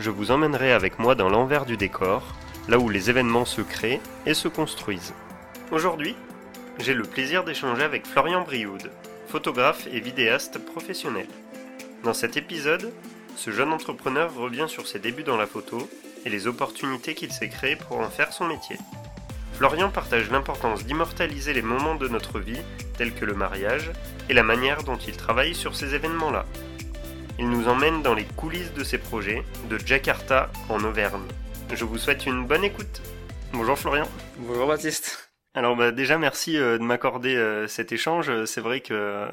je vous emmènerai avec moi dans l'envers du décor, là où les événements se créent et se construisent. Aujourd'hui, j'ai le plaisir d'échanger avec Florian Brioude, photographe et vidéaste professionnel. Dans cet épisode, ce jeune entrepreneur revient sur ses débuts dans la photo et les opportunités qu'il s'est créées pour en faire son métier. Florian partage l'importance d'immortaliser les moments de notre vie, tels que le mariage, et la manière dont il travaille sur ces événements-là. Il nous emmène dans les coulisses de ses projets, de Jakarta en Auvergne. Je vous souhaite une bonne écoute. Bonjour Florian. Bonjour Baptiste. Alors bah, déjà merci euh, de m'accorder euh, cet échange. C'est vrai que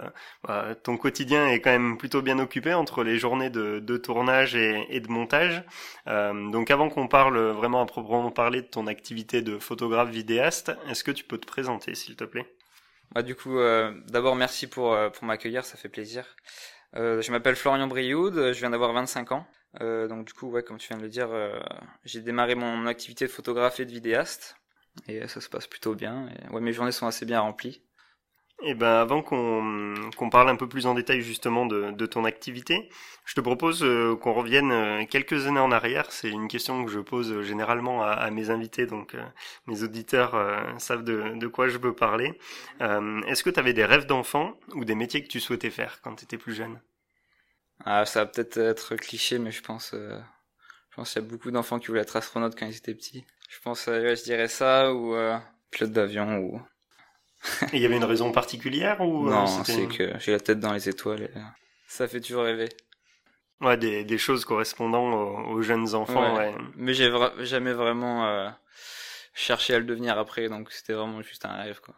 bah, ton quotidien est quand même plutôt bien occupé entre les journées de, de tournage et, et, de montage. Euh, donc avant qu'on parle vraiment à proprement parler de ton activité de photographe vidéaste, est-ce que tu peux te présenter s'il te plaît? Bah, Du coup, euh, d'abord merci pour, pour m'accueillir, ça fait plaisir. Je m'appelle Florian Brioude, je viens d'avoir 25 ans. donc du coup, ouais, comme tu viens de le dire, j'ai démarré mon activité de photographe et de vidéaste et ça se passe plutôt bien. Mes journées sont assez bien remplies. Eh ben avant qu'on parle un peu plus en détail justement de, de ton activité, je te propose euh, qu'on revienne euh, quelques années en arrière. C'est une question que je pose généralement à, mes invités, donc euh, mes auditeurs savent de, de, quoi je veux parler. Est-ce que tu avais des rêves d'enfant ou des métiers que tu souhaitais faire quand tu étais plus jeune? Ah, Ça va peut-être être cliché, mais je pense, je pense qu'il y a beaucoup d'enfants qui voulaient être astronautes quand ils étaient petits. Je pense, euh, je dirais ça ou euh, pilote d'avion ou. il y avait une raison particulière ou euh, Non, c'est que j'ai la tête dans les étoiles. Et ça fait toujours rêver. Ouais, des, des choses correspondant aux, jeunes enfants. Ouais. Mais j'ai jamais vraiment cherché à le devenir après, donc c'était vraiment juste un rêve, quoi.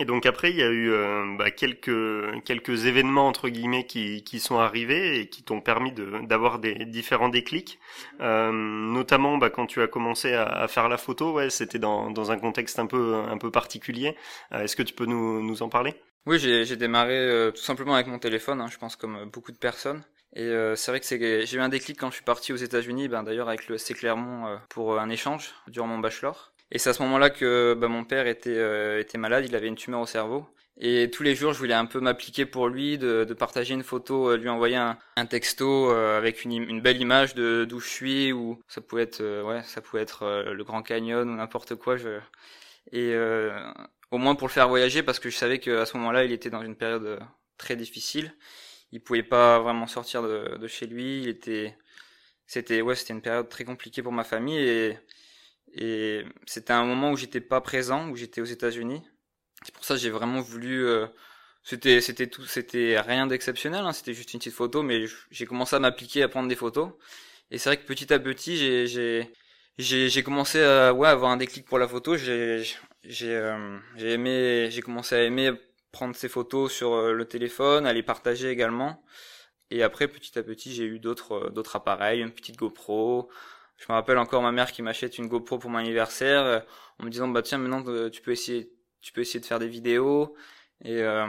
Et donc après, il y a eu euh, bah, quelques quelques événements entre guillemets qui, qui sont arrivés et qui t'ont permis de d'avoir des différents déclics. Euh, notamment, bah, quand tu as commencé à, à faire la photo, ouais, c'était dans dans un contexte un peu un peu particulier. Euh, est-ce que tu peux nous nous en parler? Oui, j'ai démarré euh, tout simplement avec mon téléphone, hein, je pense comme beaucoup de personnes. Et euh, c'est vrai que j'ai eu un déclic quand je suis parti aux États-Unis, ben d'ailleurs avec le C Clermont pour un échange durant mon bachelor. Et c'est à ce moment-là que bah, mon père était, euh, était malade, il avait une tumeur au cerveau. Et tous les jours, je voulais un peu m'appliquer pour lui, de, de, partager une photo, euh, lui envoyer un, un texto euh, avec une, une, belle image de d'où je suis, ou ça pouvait être, ouais, ça pouvait être le Grand Canyon ou n'importe quoi. Je... Et au moins pour le faire voyager, parce que je savais qu'à ce moment-là, il était dans une période très difficile. Il pouvait pas vraiment sortir de, de chez lui. Il était, c'était, ouais, c'était une période très compliquée pour ma famille et et c'était un moment où j'étais pas présent, où j'étais aux États-Unis. C'est pour ça que j'ai vraiment voulu. Euh, c'était c'était tout, c'était rien d'exceptionnel. Hein, c'était juste une petite photo, mais j'ai commencé à m'appliquer à prendre des photos. Et c'est vrai que petit à petit, j'ai j'ai j'ai j'ai commencé à ouais avoir un déclic pour la photo. J'ai j'ai euh, j'ai aimé j'ai commencé à aimer prendre ces photos sur euh, le téléphone, à les partager également. Et après, petit à petit, j'ai eu d'autres d'autres appareils, une petite GoPro, je me rappelle encore ma mère qui m'achète une GoPro pour mon anniversaire euh, en me disant bah tiens maintenant euh, tu peux essayer tu peux essayer de faire des vidéos et euh,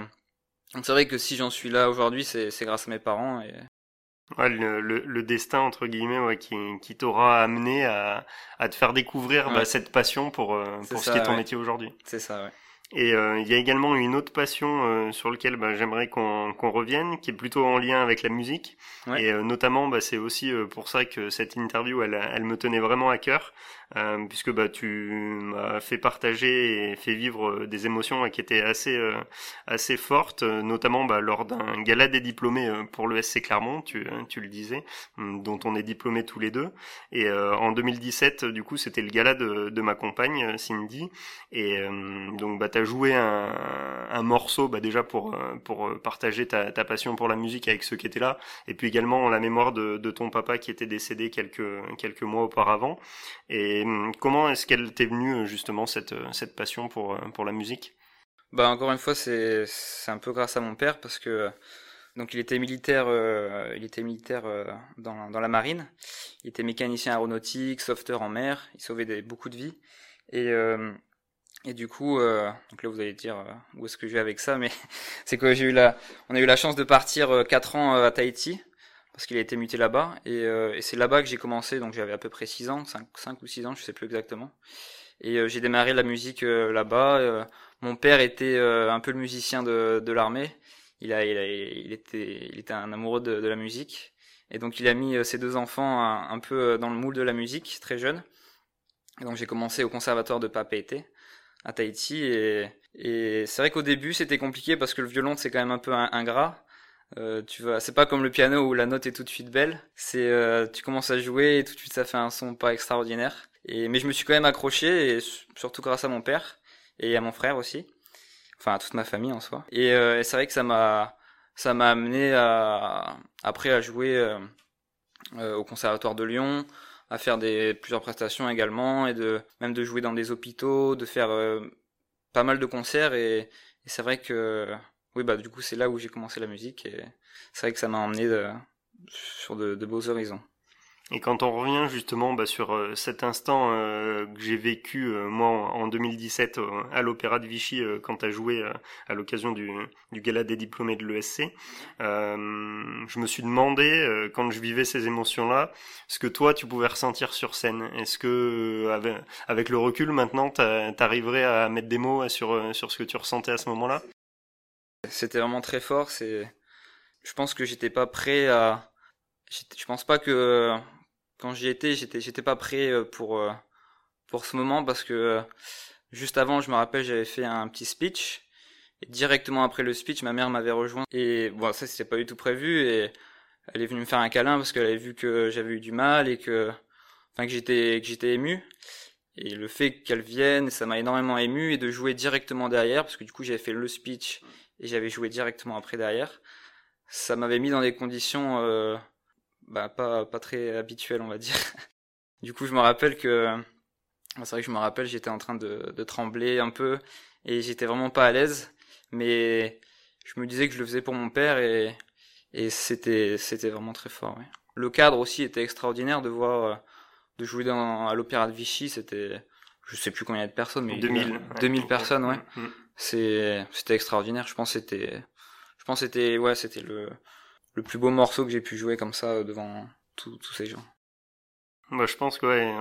c'est vrai que si j'en suis là aujourd'hui c'est c'est grâce à mes parents et Ouais, le, le, destin entre guillemets ouais, qui, qui t'aura amené à, à te faire découvrir bah, cette passion pour, pour ce qui est ton métier aujourd'hui. C'est ça, ouais. Et euh, il y a également une autre passion euh, sur laquelle bah, j'aimerais qu'on qu'on revienne, qui est plutôt en lien avec la musique. Et euh, notamment, bah, c'est aussi pour ça que cette interview, elle, elle me tenait vraiment à cœur. Euh, puisque bah, tu m'as fait partager et fait vivre euh, des émotions qui étaient assez euh, assez fortes, notamment bah, lors d'un gala des diplômés pour le SC Clermont, tu, tu le disais, hum, dont on est diplômés tous les deux. Et en 2017, du coup, c'était le gala de, de ma compagne Cindy, et donc bah t'as joué un, morceau bah, déjà pour pour partager ta, passion pour la musique avec ceux qui étaient là, et puis également la mémoire de, ton papa qui était décédé quelques quelques mois auparavant. Et Hum, comment est-ce qu'elle t'est venue euh, justement cette, euh, cette passion pour, euh, pour la musique? Bah encore une fois c'est un peu grâce à mon père parce que Donc il était militaire, euh, il était militaire euh, dans, dans, la marine. Il était mécanicien aéronautique, sauveteur en mer. Il sauvait beaucoup de vies. Et euh, et du coup, donc là vous allez dire où est-ce que je vais avec ça, mais c'est que j'ai eu la, on a eu la chance de partir quatre ans à Tahiti parce qu'il a été muté là-bas et, et c'est là-bas que j'ai commencé. Donc j'avais à peu près 6 ans, 5, 5 ou 6 ans, je sais plus exactement. Et j'ai démarré la musique là-bas. mon père était un peu le musicien de, de l'armée il a, il, a, il était, il était un amoureux de, de, la musique. Et donc il a mis euh, ses deux enfants un, peu euh, dans le moule de la musique, très jeune. Donc j'ai commencé au conservatoire de Papeete à Tahiti. Et, et c'est vrai qu'au début c'était compliqué parce que le violon c'est quand même un peu ingrat. Euh, tu vois, c'est pas comme le piano où la note est tout de suite belle. C'est, euh, tu commences à jouer et tout de suite ça fait un son pas extraordinaire. Et mais je me suis quand même accroché et surtout grâce à mon père et à mon frère aussi enfin toute ma famille en soi. Et, euh, c'est vrai que ça m'a ça m'a amené à après à jouer euh, euh, au conservatoire de Lyon, à faire des plusieurs prestations également et de même de jouer dans des hôpitaux, de faire pas mal de concerts et, c'est vrai que oui bah du coup c'est là où j'ai commencé la musique et c'est vrai que ça m'a emmené de, sur de beaux horizons. Et quand on revient justement bah, sur euh, cet instant euh, que j'ai vécu euh, moi en, 2017 à l'Opéra de Vichy quand as joué à l'occasion du, du gala des diplômés de l'ESC, je me suis demandé quand je vivais ces émotions-là, ce que toi tu pouvais ressentir sur scène. Est-ce que avec, avec, le recul maintenant, t'arriverais à mettre des mots sur, sur ce que tu ressentais à ce moment-là? C'était vraiment très fort. C'est, je pense que j'étais pas prêt à je pense pas que quand j'y étais, j'étais j'étais pas prêt euh, pour euh, pour ce moment parce que euh, juste avant, je me rappelle, j'avais fait un petit speech et directement après le speech, ma mère m'avait rejoint et bon, ça c'était pas du tout prévu et elle est venue me faire un câlin parce qu'elle avait vu que j'avais eu du mal et que enfin que j'étais que j'étais ému et le fait qu'elle vienne, ça m'a énormément ému et de jouer directement derrière parce que du coup, j'avais fait le speech et j'avais joué directement après derrière. Ça m'avait mis dans des conditions euh, bah, pas, pas très habituel, on va dire. du coup, je me rappelle que, c'est vrai que je me rappelle, j'étais en train de, de trembler un peu et j'étais vraiment pas à l'aise, mais je me disais que je le faisais pour mon père et, et c'était, c'était vraiment très fort. Ouais. Le cadre aussi était extraordinaire de voir, euh, de jouer dans, à l'Opéra de Vichy, c'était, je sais plus combien de personnes, mais 2000, 2000 personnes, ouais. Mm, mm. C'est, c'était extraordinaire. Je pense c'était, je pense c'était, ouais, c'était le, le plus beau morceau que j'ai pu jouer comme ça euh, devant tous ces gens. Bah, je pense que ouais,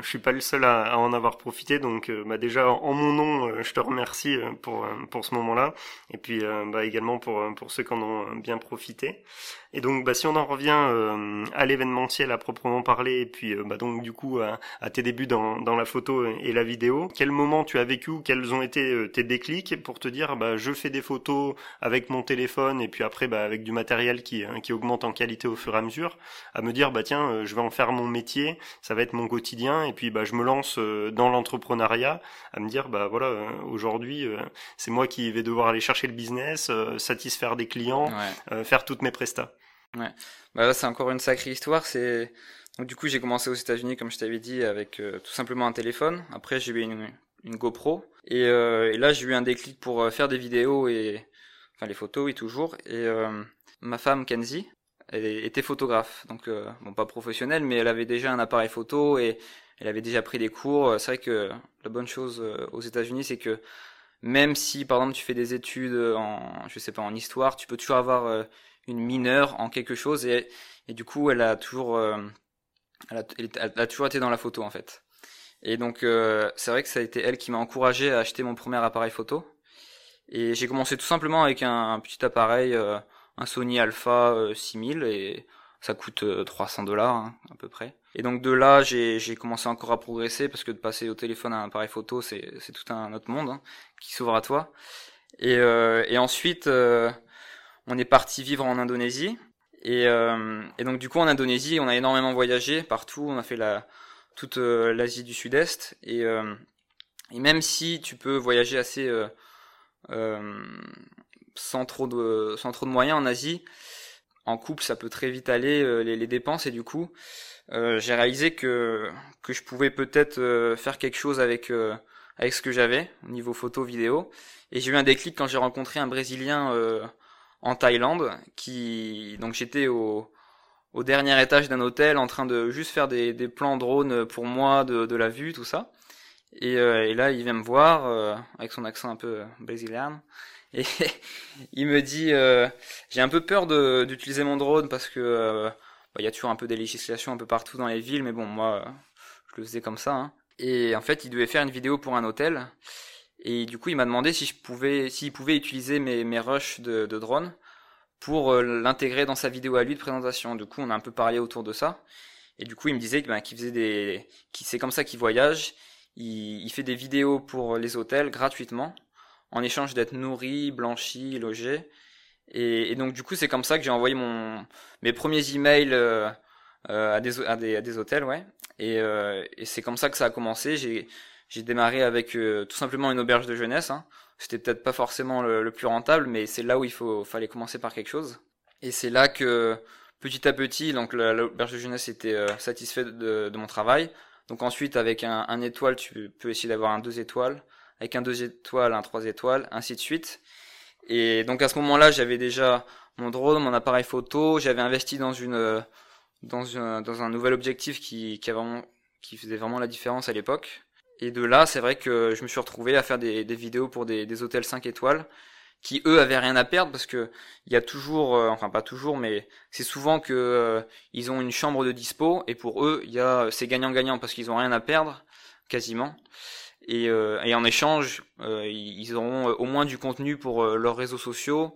je suis pas le seul à, en avoir profité, donc euh, bah, déjà en mon nom, euh, je te remercie pour pour ce moment-là, et puis bah, également pour pour ceux qui en ont bien profité. Et donc, bah, si on en revient euh, à l'événementiel à proprement parler, et puis euh, bah, donc du coup à, à, tes débuts dans, dans la photo et la vidéo, quel moment tu as vécu, quels ont été euh, tes déclics pour te dire, bah, je fais des photos avec mon téléphone, et puis après bah, avec du matériel qui, qui augmente en qualité au fur et à mesure, à me dire, bah tiens, je vais en faire mon métier, ça va être mon quotidien, et puis bah, je me lance dans l'entrepreneuriat, à me dire, bah voilà, aujourd'hui, c'est moi qui vais devoir aller chercher le business, satisfaire des clients, faire toutes mes prestats. Ouais. Bah là, c'est encore une sacrée histoire. C'est donc du coup, j'ai commencé aux États-Unis, comme je t'avais dit, avec euh, tout simplement un téléphone. Après, j'ai eu une, une GoPro. Et, euh, et là, j'ai eu un déclic pour euh, faire des vidéos et enfin les photos, oui toujours. Et ma femme Kenzie, elle était photographe, donc bon pas professionnelle, mais elle avait déjà un appareil photo et elle avait déjà pris des cours. C'est vrai que la bonne chose aux États-Unis, c'est que même si par exemple tu fais des études en je sais pas en histoire, tu peux toujours avoir une mineure en quelque chose et, et du coup elle a toujours euh, elle, a, toujours été dans la photo en fait. Et donc euh, c'est vrai que ça a été elle qui m'a encouragé à acheter mon premier appareil photo. Et j'ai commencé tout simplement avec un, petit appareil, euh, un Sony Alpha 6000 et ça coûte 300 dollars hein, à peu près. Et donc de là, j'ai commencé encore à progresser parce que de passer au téléphone à un appareil photo, c'est tout un autre monde hein, qui s'ouvre à toi. Et, et ensuite, on est parti vivre en Indonésie. Et, euh, et, donc du coup en Indonésie, on a énormément voyagé partout. On a fait la toute euh, l'Asie du Sud-Est. Et, euh, et, même si tu peux voyager assez sans trop de moyens en Asie, en couple ça peut très vite aller les, les, dépenses. Et du coup, j'ai réalisé que je pouvais peut-être faire quelque chose avec ce que j'avais au niveau photo vidéo. Et j'ai eu un déclic quand j'ai rencontré un Brésilien en Thaïlande, qui donc j'étais au, dernier étage d'un hôtel en train de juste faire des, plans drone pour moi de, la vue, tout ça. Et, euh, là, il vient me voir euh, avec son accent un peu brésilien et il me dit euh, j'ai un peu peur d'utiliser mon drone parce que bah, il y a toujours un peu des législations un peu partout dans les villes, mais bon moi je le faisais comme ça. Hein. Et en fait, il devait faire une vidéo pour un hôtel. Et du coup, il m'a demandé si je pouvais, s'il pouvait utiliser mes, rushs de, drone pour euh, l'intégrer dans sa vidéo à lui de présentation. Du coup, on a un peu parlé autour de ça. Et du coup, il me disait ben, qu'il faisait des, c'est comme ça qu'il voyage. Il, fait des vidéos pour les hôtels gratuitement, en échange d'être nourri, blanchi, logé. Et, donc, du coup, c'est comme ça que j'ai envoyé mes premiers emails euh, euh, à, des, hôtels, ouais. Et, euh, et c'est comme ça que ça a commencé. J'ai, démarré avec euh, tout simplement une auberge de jeunesse. Hein. C'était peut-être pas forcément le, plus rentable, mais c'est là où il faut, fallait commencer par quelque chose. Et c'est là que petit à petit, donc l'auberge de jeunesse était satisfait de, de, mon travail. Donc ensuite, avec un, un étoile, tu peux essayer d'avoir un deux étoiles. Avec un deux étoiles, un trois étoiles, ainsi de suite. Et donc à ce moment-là, j'avais déjà mon drone, mon appareil photo. J'avais investi dans une dans un dans un nouvel objectif qui qui, vraiment, qui faisait vraiment la différence à l'époque. Et de là, c'est vrai que je me suis retrouvé à faire des, vidéos pour des, hôtels 5 étoiles qui eux avaient rien à perdre parce que il y a toujours, euh, enfin pas toujours, mais c'est souvent que euh, ils ont une chambre de dispo et pour eux, il y a c'est gagnant-gagnant parce qu'ils ont rien à perdre quasiment. Et, euh, et en échange, ils auront au moins du contenu pour leurs réseaux sociaux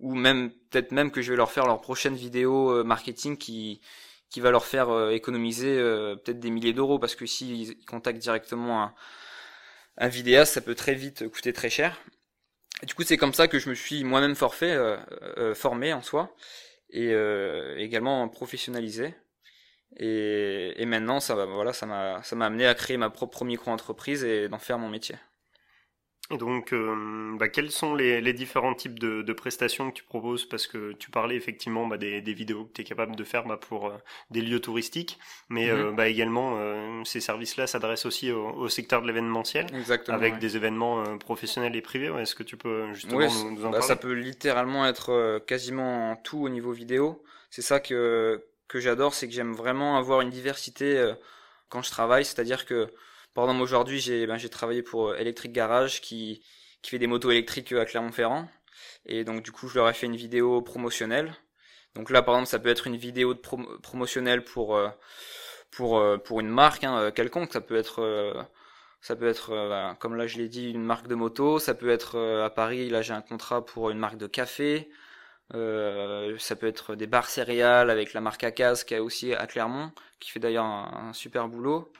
ou même peut-être même que je vais leur faire leur prochaine vidéo marketing qui qui va leur faire euh, économiser euh, peut-être des milliers d'euros parce que s'ils contactent directement un, un vidéaste, ça peut très vite coûter très cher. Du coup, c'est comme ça que je me suis moi-même forfait, euh, formé en soi et également professionnalisé. Et, et, maintenant, ça voilà, ça m'a, ça m'a amené à créer ma propre micro-entreprise et d'en faire mon métier. Et donc, euh, bah, quels sont les, les, différents types de, de, prestations que tu proposes? Parce que tu parlais effectivement bah, des, des, vidéos que tu es capable de faire bah, pour euh, des lieux touristiques, mais euh, mhm. bah, également, euh, ces services-là s'adressent aussi au, au, secteur de l'événementiel, avec des événements professionnels et privés. Est-ce que tu peux justement nous, nous, en parler Ça peut littéralement être quasiment tout au niveau vidéo. C'est ça que, que j'adore, c'est que j'aime vraiment avoir une diversité quand je travaille, c'est-à-dire que par exemple, aujourd'hui, j'ai ben, travaillé pour euh, Electric Garage qui, qui fait des motos électriques euh, à Clermont-Ferrand. Et donc, du coup, je leur ai fait une vidéo promotionnelle. Donc là, par exemple, ça peut être une vidéo de promotionnelle pour, euh, pour, pour une marque hein, quelconque. Ça peut être, ça peut être comme là, je l'ai dit, une marque de moto. Ça peut être à Paris, là, j'ai un contrat pour une marque de café. Euh, ça peut être des bars céréales avec la marque Acaz qui a aussi à Clermont, qui fait d'ailleurs un, super boulot.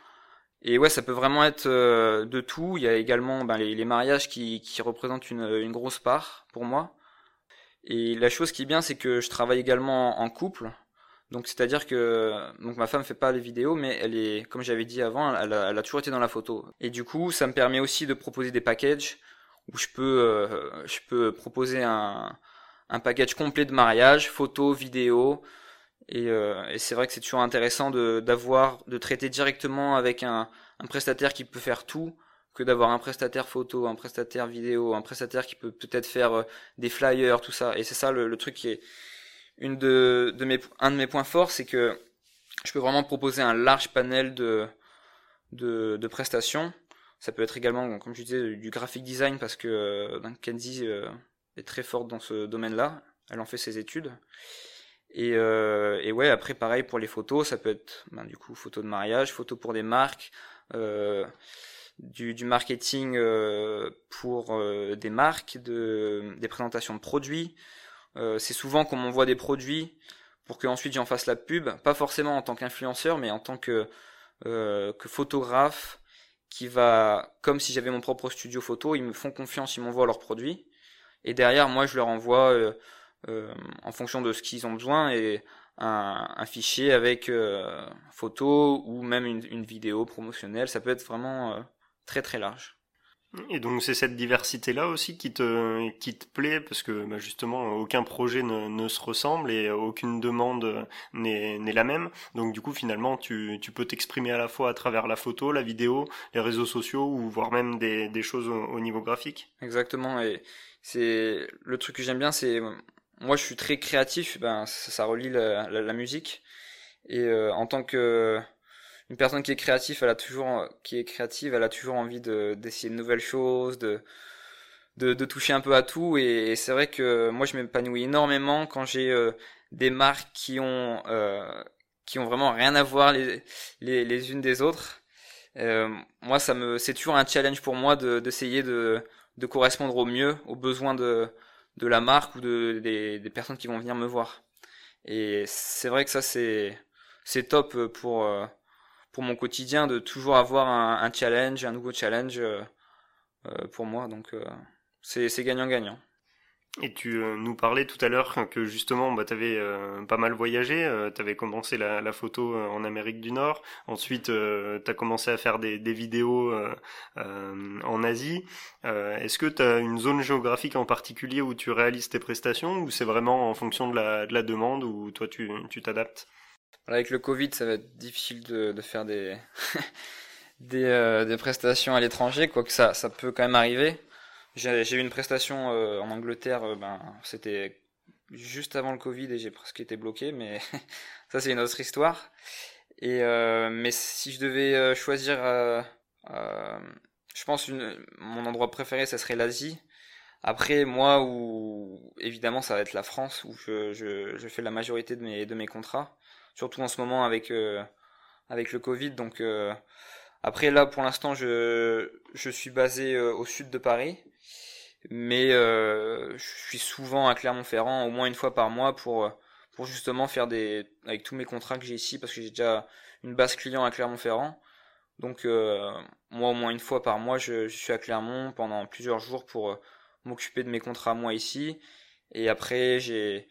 Et ouais, ça peut vraiment être euh, de tout. Il y a également ben, les, mariages qui, qui représentent une, une, grosse part pour moi. Et la chose qui est bien, c'est que je travaille également en couple. Donc c'est-à-dire que donc ma femme fait pas les vidéos, mais elle est, comme j'avais dit avant, elle a, elle a, toujours été dans la photo. Et du coup, ça me permet aussi de proposer des packages où je peux euh, je peux proposer un un package complet de mariage, photos, vidéos, et, euh, et c'est vrai que c'est toujours intéressant de d'avoir de traiter directement avec un, un prestataire qui peut faire tout que d'avoir un prestataire photo, un prestataire vidéo, un prestataire qui peut peut-être faire euh, des flyers, tout ça. Et c'est ça le, le, truc qui est une de, de mes un de mes points forts, c'est que je peux vraiment proposer un large panel de de, de prestations. Ça peut être également, comme je disais, du graphic design parce que euh, Kenzie euh, très forte dans ce domaine-là. Elle en fait ses études. Et, euh, et ouais, après pareil pour les photos, ça peut être ben, du coup photos de mariage, photos pour des marques, euh, du, marketing euh, pour des marques, de, des présentations de produits. C'est souvent qu'on m'envoie des produits pour qu'ensuite j'en fasse la pub, pas forcément en tant qu'influenceur, mais en tant que, que photographe qui va, comme si j'avais mon propre studio photo, ils me font confiance, ils m'envoient leurs produits. Et derrière, moi, je leur envoie euh, en fonction de ce qu'ils ont besoin et un, un fichier avec euh, photo ou même une, une, vidéo promotionnelle. Ça peut être vraiment euh, très très large. Et donc c'est cette diversité-là aussi qui te qui te plaît parce que bah justement aucun projet ne, ne, se ressemble et aucune demande n'est n'est la même. Donc du coup finalement tu tu peux t'exprimer à la fois à travers la photo, la vidéo, les réseaux sociaux ou voire même des des choses au, au niveau graphique. Exactement et c'est le truc que j'aime bien c'est moi je suis très créatif, ben ça, ça relie la, la, musique et euh, en tant que une personne qui est créative, elle a toujours qui est créative, elle a toujours envie de d'essayer de nouvelles choses, de de, de toucher un peu à tout et, c'est vrai que moi je m'épanouis énormément quand j'ai euh, des marques qui ont euh, qui ont vraiment rien à voir les les, les unes des autres. Euh, moi ça me c'est toujours un challenge pour moi de d'essayer de de correspondre au mieux aux besoins de la marque ou de des, personnes qui vont venir me voir. Et c'est vrai que ça c'est top pour euh, pour mon quotidien de toujours avoir un, un challenge, un nouveau challenge euh, pour moi. Donc c'est gagnant-gagnant. Et tu euh, nous parlais tout à l'heure que justement bah, tu avais euh, pas mal voyagé, euh, tu avais commencé la, photo en Amérique du Nord, ensuite tu as commencé à faire des, vidéos en Asie. Est-ce que tu as une zone géographique en particulier où tu réalises tes prestations ou c'est vraiment en fonction de la, de la demande ou toi tu t'adaptes? Avec le Covid ça va être difficile de, faire des, prestations à l'étranger, quoique ça peut quand même arriver. J'ai eu une prestation euh, en Angleterre, euh, ben, c'était juste avant le Covid et j'ai presque été bloqué, mais ça c'est une autre histoire. Et euh, mais si je devais choisir, je pense une, mon endroit préféré, ça serait l'Asie. Après, moi, où évidemment, ça va être la France, où je, je, fais la majorité de mes, de mes contrats, surtout en ce moment avec, avec le Covid. Donc, après, là, pour l'instant, je, je suis basé au sud de Paris, mais euh, je suis souvent à Clermont-Ferrand au moins une fois par mois pour euh, pour justement faire des avec tous mes contrats que j'ai ici parce que j'ai déjà une base client à Clermont-Ferrand. Donc euh, moi au moins une fois par mois je, je, suis à Clermont pendant plusieurs jours pour euh, m'occuper de mes contrats moi ici et après j'ai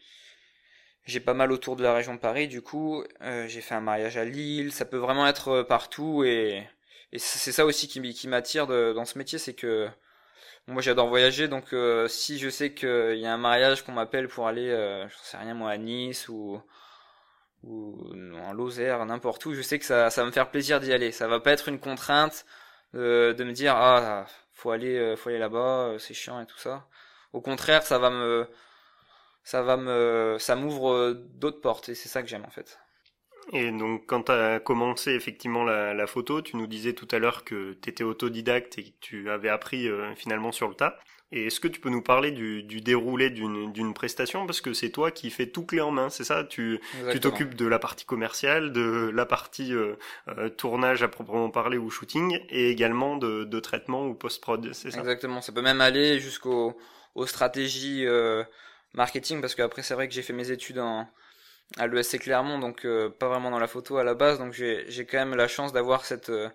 j'ai pas mal autour de la région de Paris du coup euh, j'ai fait un mariage à Lille ça peut vraiment être partout et et c'est ça aussi qui, qui m'attire dans ce métier c'est que moi, j'adore voyager, donc euh, si je sais qu'il y a un mariage qu'on m'appelle pour aller, euh, je sais rien moi, à Nice ou en Lozère, n'importe où, je sais que ça, ça va me faire plaisir d'y aller. Ça va pas être une contrainte de, de me dire ah faut aller, euh, faut aller là-bas, c'est chiant et tout ça. Au contraire, ça va me, ça va me, ça m'ouvre d'autres portes et c'est ça que j'aime en fait. Et donc, quand tu as commencé effectivement la, la, photo, tu nous disais tout à l'heure que tu étais autodidacte et que tu avais appris euh, finalement sur le tas. Et est-ce que tu peux nous parler du, du déroulé d'une prestation? Parce que c'est toi qui fais tout clé en main, c'est ça? Tu t'occupes de la partie commerciale, de la partie euh, euh, tournage à proprement parler ou shooting, et également de, de traitement ou post-prod, c'est ça? Exactement, ça peut même aller jusqu'aux aux stratégies marketing, parce qu'après c'est vrai que j'ai fait mes études en à l'ESC Clermont, donc euh, pas vraiment dans la photo à la base, donc j'ai quand même la chance d'avoir cette euh,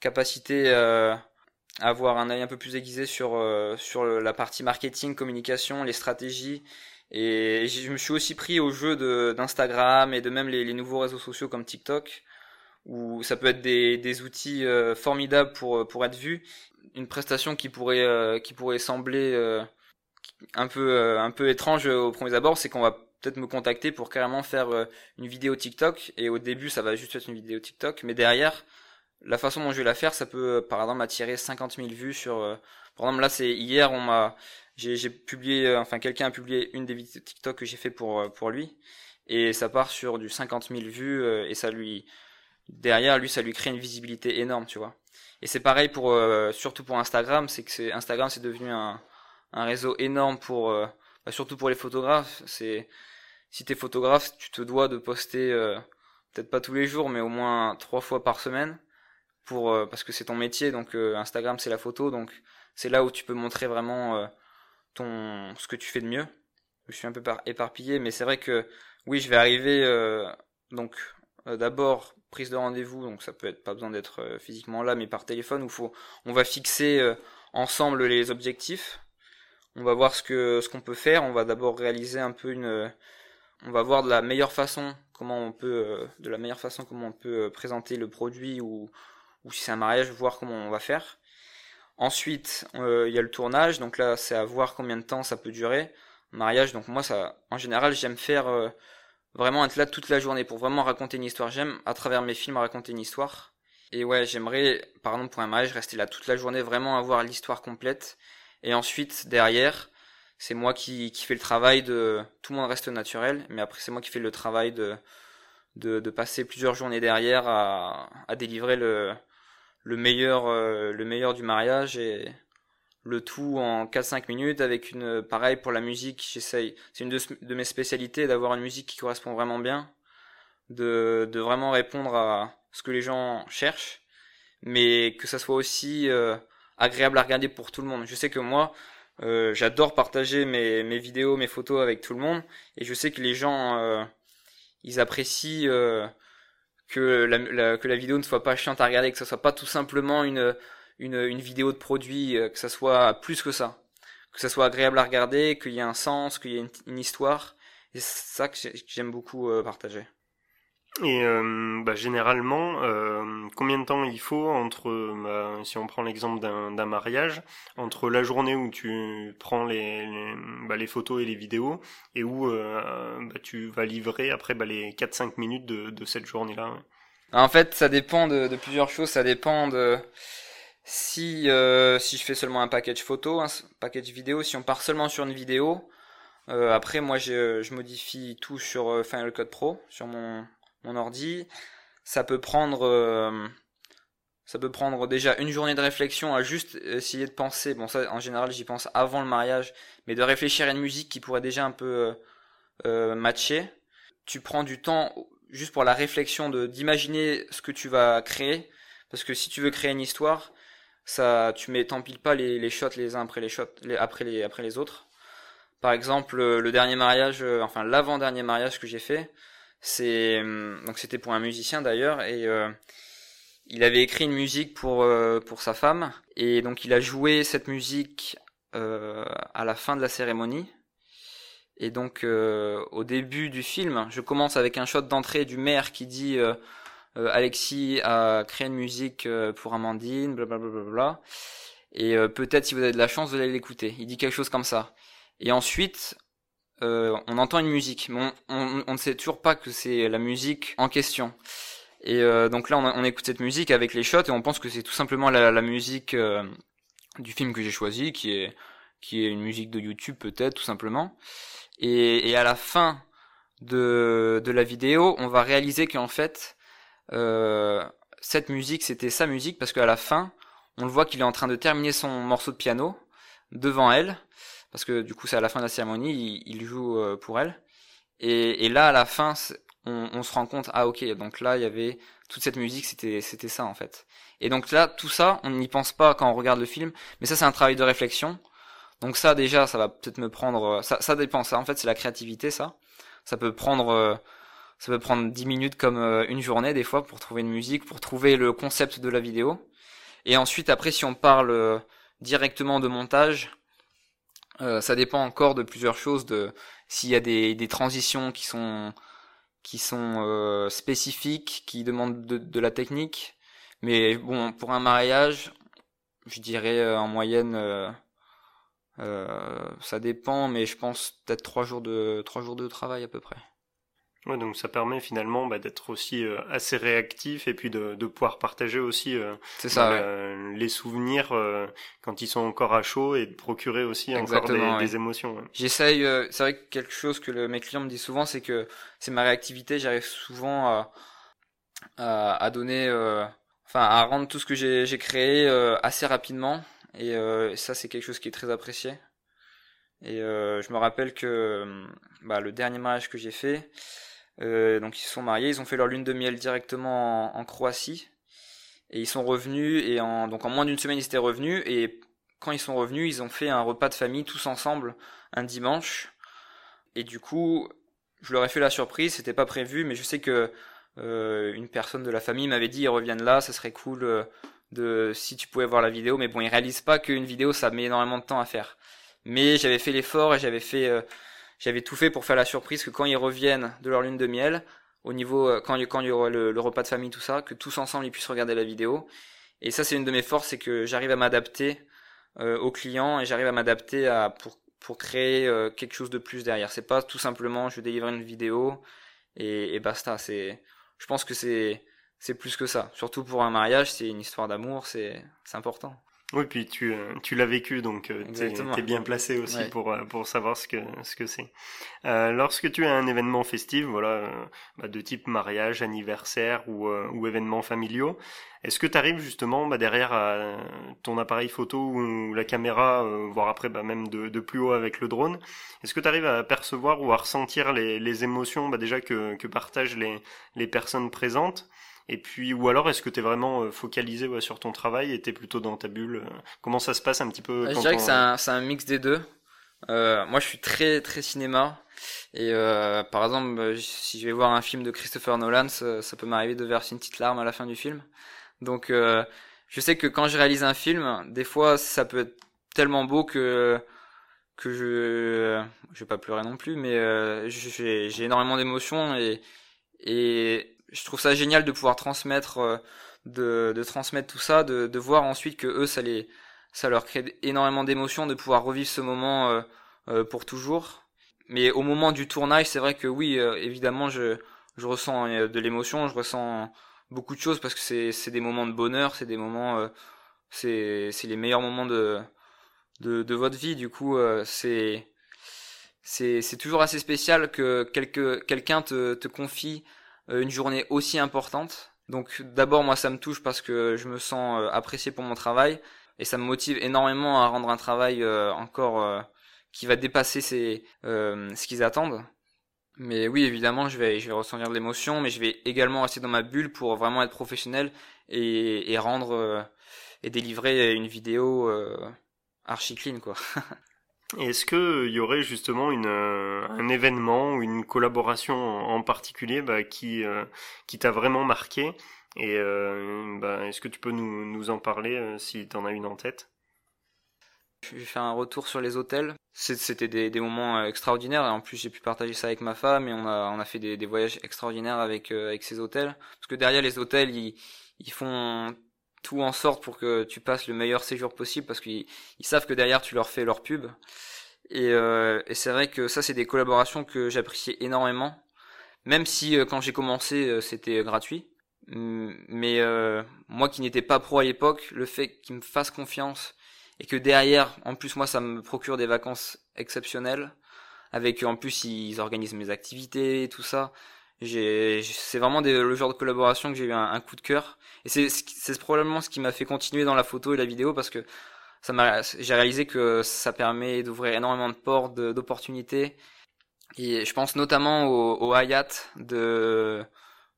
capacité euh, à avoir un œil un peu plus aiguisé sur sur la partie marketing, communication, les stratégies. Et je me suis aussi pris au jeu d'Instagram et de même les, les, nouveaux réseaux sociaux comme TikTok, où ça peut être des, des outils formidables pour pour être vu. Une prestation qui pourrait qui pourrait sembler un peu un peu étrange au premier abord, c'est qu'on va peut-être me contacter pour carrément faire euh, une vidéo TikTok. Et au début, ça va juste être une vidéo TikTok. Mais derrière, la façon dont je vais la faire, ça peut, euh, par exemple, attirer 50 000 vues sur... Euh, par exemple, là, c'est hier, on m'a... J'ai publié... Enfin, quelqu'un a publié une des vidéos TikTok que j'ai fait pour, pour lui. Et ça part sur du 50 000 vues. Et ça lui... Derrière, lui, ça lui crée une visibilité énorme, tu vois. Et c'est pareil pour... surtout pour Instagram. C'est que c'est Instagram, c'est devenu un, un réseau énorme pour... Bah, surtout pour les photographes. C'est si t'es photographe, tu te dois de poster euh, peut-être pas tous les jours, mais au moins trois fois par semaine pour euh, parce que c'est ton métier. Donc euh, Instagram c'est la photo, donc c'est là où tu peux montrer vraiment ton ce que tu fais de mieux. Je suis un peu éparpillé, mais c'est vrai que oui, je vais arriver donc d'abord prise de rendez-vous, donc ça peut être pas besoin d'être physiquement là, mais par téléphone où faut on va fixer ensemble les objectifs. On va voir ce que ce qu'on peut faire. On va d'abord réaliser un peu une on va voir de la meilleure façon comment on peut euh, de la meilleure façon comment on peut euh, présenter le produit ou si c'est un mariage voir comment on va faire. Ensuite euh, il y a le tournage. Donc là c'est à voir combien de temps ça peut durer mariage. Donc moi ça en général j'aime faire vraiment être là toute la journée pour vraiment raconter une histoire. J'aime à travers mes films raconter une histoire. Et ouais j'aimerais par exemple pour un mariage rester là toute la journée vraiment avoir l'histoire complète. Et ensuite derrière c'est moi qui, qui fais le travail de tout le monde reste naturel mais après c'est moi qui fais le travail de de, de passer plusieurs journées derrière à, à délivrer le le meilleur euh, le meilleur du mariage et le tout en 4-5 minutes avec une pareil pour la musique j'essaye c'est une de, mes spécialités d'avoir une musique qui correspond vraiment bien de, de vraiment répondre à ce que les gens cherchent mais que ça soit aussi euh, agréable à regarder pour tout le monde. Je sais que moi euh, j'adore partager mes, mes vidéos mes photos avec tout le monde et je sais que les gens euh, ils apprécient euh, que la, que la vidéo ne soit pas chiante à regarder que ce soit pas tout simplement une une, une vidéo de produit, euh, que ça soit plus que ça. Que ça soit agréable à regarder, qu'il y ait un sens, qu'il y ait une, une histoire. Et c'est ça que j'aime beaucoup euh, partager. Et euh, bah, généralement, euh, combien de temps il faut entre, bah, si on prend l'exemple d'un mariage, entre la journée où tu prends les, les, bah, les photos et les vidéos et où euh, bah, tu vas livrer après bah, les 4-5 minutes de, de cette journée-là En fait, ça dépend de, de, plusieurs choses. Ça dépend de si euh, si je fais seulement un package photo, un package vidéo, si on part seulement sur une vidéo, après moi je, je modifie tout sur Final Cut Pro sur mon mon ordi. Ça peut prendre euh, ça peut prendre déjà une journée de réflexion à juste essayer de penser. Bon ça en général j'y pense avant le mariage, mais de réfléchir à une musique qui pourrait déjà un peu euh, matcher. Tu prends du temps juste pour la réflexion de d'imaginer ce que tu vas créer parce que si tu veux créer une histoire ça tu mets t'empiles pas les, shots les uns après les shots après les autres par exemple le dernier mariage euh, enfin l'avant dernier mariage que j'ai fait c'est hum, donc c'était pour un musicien d'ailleurs et euh, il avait écrit une musique pour euh, pour sa femme et donc il a joué cette musique euh, à la fin de la cérémonie et donc euh, au début du film je commence avec un shot d'entrée du maire qui dit euh, euh, Alexis a créé une musique pour Amandine, blablabla. Bla bla et peut-être si vous avez de la chance, vous allez l'écouter. Il dit quelque chose comme ça. Et ensuite, euh, on entend une musique, mais on, ne sait toujours pas que c'est la musique en question. Et euh, donc là, on, écoute cette musique avec les shots et on pense que c'est tout simplement la, musique euh, du film que j'ai choisi, qui est qui est une musique de YouTube peut-être tout simplement. Et, à la fin de de la vidéo, on va réaliser qu'en fait cette musique, c'était sa musique parce qu'à la fin, on le voit qu'il est en train de terminer son morceau de piano devant elle, parce que du coup c'est à la fin de la cérémonie, il, joue euh, pour elle. Et, là, à la fin, on, se rend compte, ah ok, donc là il y avait toute cette musique, c'était ça en fait. Et donc là, tout ça, on n'y pense pas quand on regarde le film, mais ça c'est un travail de réflexion. Donc ça déjà, ça va peut-être me prendre, ça, ça dépend. Ça en fait c'est la créativité, ça. Ça peut prendre euh, ça peut prendre 10 minutes comme euh, une journée des fois pour trouver une musique, pour trouver le concept de la vidéo. Et ensuite, après, si on parle euh, directement de montage, euh, ça dépend encore de plusieurs choses, de s'il y a des, des, transitions qui sont qui sont euh, spécifiques, qui demandent de, de, la technique. Mais bon, pour un mariage, je dirais euh, en moyenne, ça dépend, mais je pense peut-être trois jours de trois jours de travail à peu près. Ouais, donc ça permet finalement bah, d'être aussi euh, assez réactif et puis de, de pouvoir partager aussi euh, ça, bah, ouais. les souvenirs euh, quand ils sont encore à chaud et de procurer aussi Exactement, encore des, ouais. des émotions. J'essaye, c'est vrai que quelque chose que le, mes clients me disent souvent, c'est que c'est ma réactivité, j'arrive souvent à, à, à donner, enfin à rendre tout ce que j'ai créé assez rapidement et ça c'est quelque chose qui est très apprécié. Et je me rappelle que bah, le dernier mariage que j'ai fait, euh, donc ils se sont mariés, ils ont fait leur lune de miel directement en, Croatie. Et ils sont revenus et en donc en moins d'une semaine ils étaient revenus. Et quand ils sont revenus ils ont fait un repas de famille tous ensemble un dimanche. Et du coup je leur ai fait la surprise c'était pas prévu mais je sais que euh, une personne de la famille m'avait dit ils reviennent là ça serait cool euh, de si tu pouvais voir la vidéo. Mais bon ils réalisent pas qu'une vidéo ça met énormément de temps à faire. Mais j'avais fait l'effort et j'avais fait euh, j'avais tout fait pour faire la surprise que quand ils reviennent de leur lune de miel, au niveau euh, quand, il y aura le, repas de famille tout ça, que tous ensemble ils puissent regarder la vidéo. Et ça c'est une de mes forces, c'est que j'arrive à m'adapter euh, aux clients et j'arrive à m'adapter à pour pour créer euh, quelque chose de plus derrière. C'est pas tout simplement je délivre une vidéo et, et basta. C'est je pense que c'est c'est plus que ça. Surtout pour un mariage, c'est une histoire d'amour, c'est c'est important. Oui, puis tu, euh, tu l'as vécu, donc euh, tu es, bien placé aussi pour, euh, pour savoir ce que ce que c'est. Euh, lorsque tu as un événement festif, voilà, bah, de type mariage, anniversaire ou, ou événements familiaux, est-ce que tu arrives justement bah, derrière ton appareil photo ou la caméra, voire après bah, même de, de, plus haut avec le drone, est-ce que tu arrives à percevoir ou à ressentir les, les émotions déjà que, que partagent les, les personnes présentes et puis, ou alors, est-ce que tu es vraiment euh, focalisé ouais, sur ton travail et tu es plutôt dans ta bulle euh, Comment ça se passe un petit peu Je dirais que c'est un, un, mix des deux. Euh, moi, je suis très très cinéma. Et euh, par exemple, euh, si je vais voir un film de Christopher Nolan, ça, ça peut m'arriver de verser une petite larme à la fin du film. Donc, euh, je sais que quand je réalise un film, des fois, ça peut être tellement beau que que je je vais pas pleurer non plus, mais j'ai énormément d'émotions et et je trouve ça génial de pouvoir transmettre, euh, de, de transmettre tout ça, de, de voir ensuite que eux, ça les, ça leur crée énormément d'émotions de pouvoir revivre ce moment euh, euh, pour toujours. Mais au moment du tournage, c'est vrai que oui, évidemment, je, je ressens de l'émotion, je ressens beaucoup de choses parce que c'est, c'est des moments de bonheur, c'est des moments, c'est, c'est les meilleurs moments de, de, de votre vie. Du coup, c'est, c'est, c'est toujours assez spécial que quelque, quelqu'un te, te confie une journée aussi importante. Donc d'abord moi ça me touche parce que je me sens euh, apprécié pour mon travail et ça me motive énormément à rendre un travail euh, encore qui va dépasser ce qu'ils attendent. Mais oui, évidemment, je vais, je vais ressentir de l'émotion, mais je vais également rester dans ma bulle pour vraiment être professionnel et, et rendre et délivrer une vidéo archi clean, quoi. Est-ce qu'il y aurait justement une, euh, un événement ou une collaboration en, particulier bah, qui, euh, qui t'a vraiment marqué? Et euh, bah, est-ce que tu peux nous, nous en parler si tu en as une en tête? J'ai fait un retour sur les hôtels. C'était des, moments extraordinaires et en plus j'ai pu partager ça avec ma femme et on a, on a fait des, des voyages extraordinaires avec, avec ces hôtels. Parce que derrière les hôtels, ils, ils font tout en sorte pour que tu passes le meilleur séjour possible parce qu'ils savent que derrière tu leur fais leur pub. Et, euh, et c'est vrai que ça c'est des collaborations que j'appréciais énormément, même si euh, quand j'ai commencé euh, c'était gratuit. Mais moi qui n'étais pas pro à l'époque, le fait qu'ils me fassent confiance et que derrière, en plus moi ça me procure des vacances exceptionnelles, avec en plus ils organisent mes activités tout ça, c'est vraiment le genre de collaboration que j'ai eu un, coup de cœur. Et c'est probablement ce qui m'a fait continuer dans la photo et la vidéo parce que j'ai réalisé que ça permet d'ouvrir énormément de portes d'opportunités. Et je pense notamment au, Hayat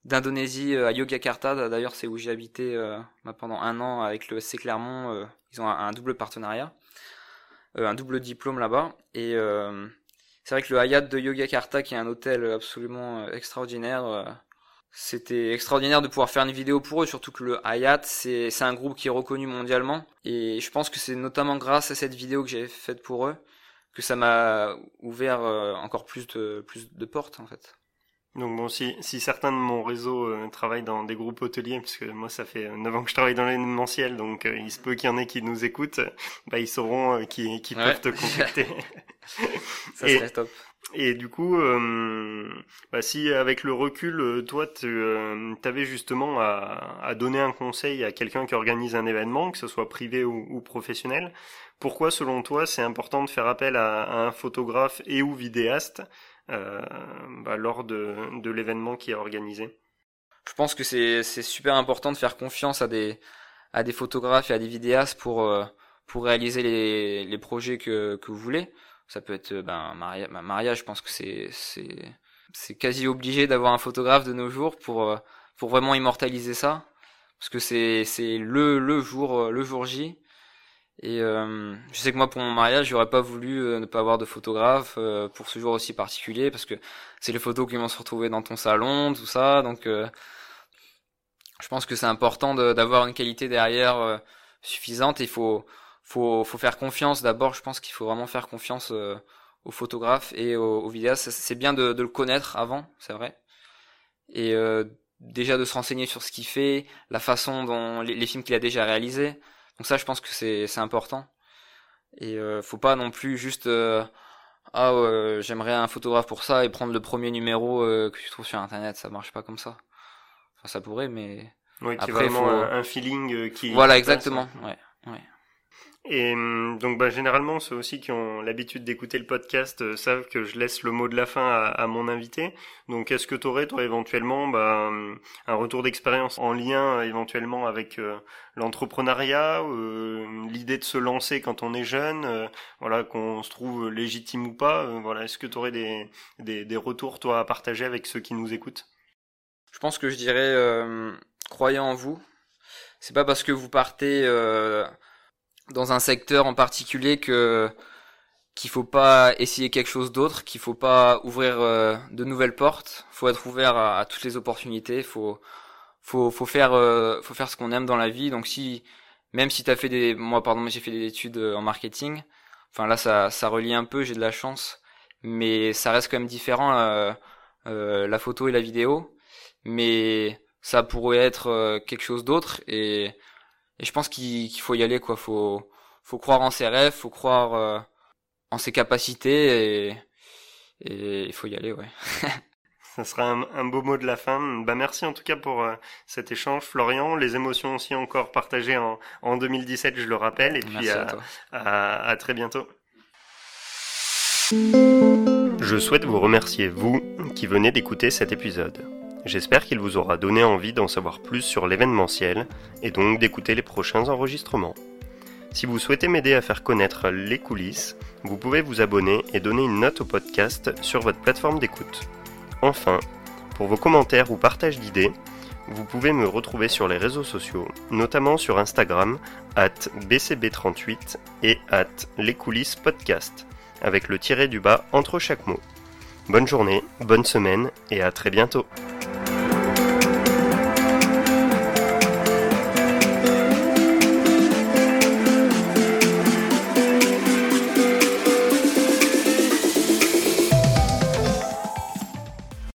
d'Indonésie euh, à Yogyakarta. D'ailleurs c'est où j'ai habité euh, bah, pendant un an avec le SC Clermont euh, ils ont un, double partenariat un double diplôme là-bas. Et c'est vrai que le Hayat de Yogyakarta, qui est un hôtel absolument euh, extraordinaire, euh, c'était extraordinaire de pouvoir faire une vidéo pour eux, surtout que le Hayat, c'est un groupe qui est reconnu mondialement. Et je pense que c'est notamment grâce à cette vidéo que j'ai faite pour eux que ça m'a ouvert euh, encore plus de, plus de portes, en fait. Donc bon, si, si certains de mon réseau travaillent dans des groupes hôteliers, parce que moi ça fait 9 ans que je travaille dans l'événementiel, donc il se peut qu'il y en ait qui nous écoutent, bah ils sauront qui, qui peuvent te contacter. Ça serait top. Et du coup, euh, bah si avec le recul, euh, toi, tu euh, avais justement à, à, donner un conseil à quelqu'un qui organise un événement, que ce soit privé ou, ou professionnel, pourquoi selon toi c'est important de faire appel à, à un photographe et ou vidéaste euh, bah, lors de, de l'événement qui est organisé. Je pense que c'est super important de faire confiance à des, à des photographes et à des vidéastes pour, euh, pour réaliser les, les projets que, que vous voulez. Ça peut être ben un mariage, mariage je pense que c'est quasi obligé d'avoir un photographe de nos jours pour euh, pour vraiment immortaliser ça. Parce que c'est le le jour euh, le jour J et euh, je sais que moi pour mon mariage j'aurais pas voulu ne pas avoir de photographe pour ce jour aussi particulier parce que c'est les photos qui vont se retrouver dans ton salon tout ça. Donc je pense que c'est important d'avoir une qualité derrière suffisante. Il faut faut faut faire confiance. D'abord je pense qu'il faut vraiment faire confiance euh, aux photographes et aux, vidéastes. C'est bien de, de, le connaître avant c'est vrai. Et euh, déjà de se renseigner sur ce qu'il fait la façon dont les, films qu'il a déjà réalisés donc ça je pense que c'est important. Et euh, faut pas non plus juste euh, ah j'aimerais un photographe pour ça et prendre le premier numéro que tu trouves sur internet. Ça marche pas comme ça. Enfin ça pourrait mais oui, après vraiment un, feeling qui voilà exactement. ouais ouais Et hum, donc bah, généralement ceux aussi qui ont l'habitude d'écouter le podcast euh, savent que je laisse le mot de la fin à, mon invité. Donc est-ce que tu aurais toi éventuellement bah, hum, un retour d'expérience en lien éventuellement avec euh, l'entrepreneuriat, euh, l'idée de se lancer quand on est jeune, voilà qu'on se trouve légitime ou pas. voilà, est-ce que tu aurais des, des, des, retours toi à partager avec ceux qui nous écoutent? Je pense que je dirais croyez en vous. C'est pas parce que vous partez dans un secteur en particulier que qu'il faut pas essayer quelque chose d'autre, qu'il faut pas ouvrir euh, de nouvelles portes. Faut être ouvert à, toutes les opportunités. Faut faut faut faire euh, faut faire ce qu'on aime dans la vie. Donc si même si t'as fait des moi pardon j'ai fait des études euh, en marketing. Enfin là ça ça relie un peu. J'ai de la chance, mais ça reste quand même différent la photo et la vidéo. Mais ça pourrait être quelque chose d'autre et et je pense qu'il faut y aller quoi. Faut faut croire en ses rêves faut croire euh, en ses capacités et il faut y aller ouais. Ça sera un, beau mot de la fin. Bah merci en tout cas pour euh, cet échange Florian. Les émotions aussi encore partagées en en 2017 je le rappelle. Et puis à, à, à très bientôt. Je souhaite vous remercier vous qui venez d'écouter cet épisode J'espère qu'il vous aura donné envie d'en savoir plus sur l'événementiel et donc d'écouter les prochains enregistrements. Si vous souhaitez m'aider à faire connaître les coulisses, vous pouvez vous abonner et donner une note au podcast sur votre plateforme d'écoute. Enfin, pour vos commentaires ou partages d'idées, vous pouvez me retrouver sur les réseaux sociaux, notamment sur Instagram, at bcb38 et at les coulisses podcast, avec le tiré du bas entre chaque mot. Bonne journée, bonne semaine et à très bientôt.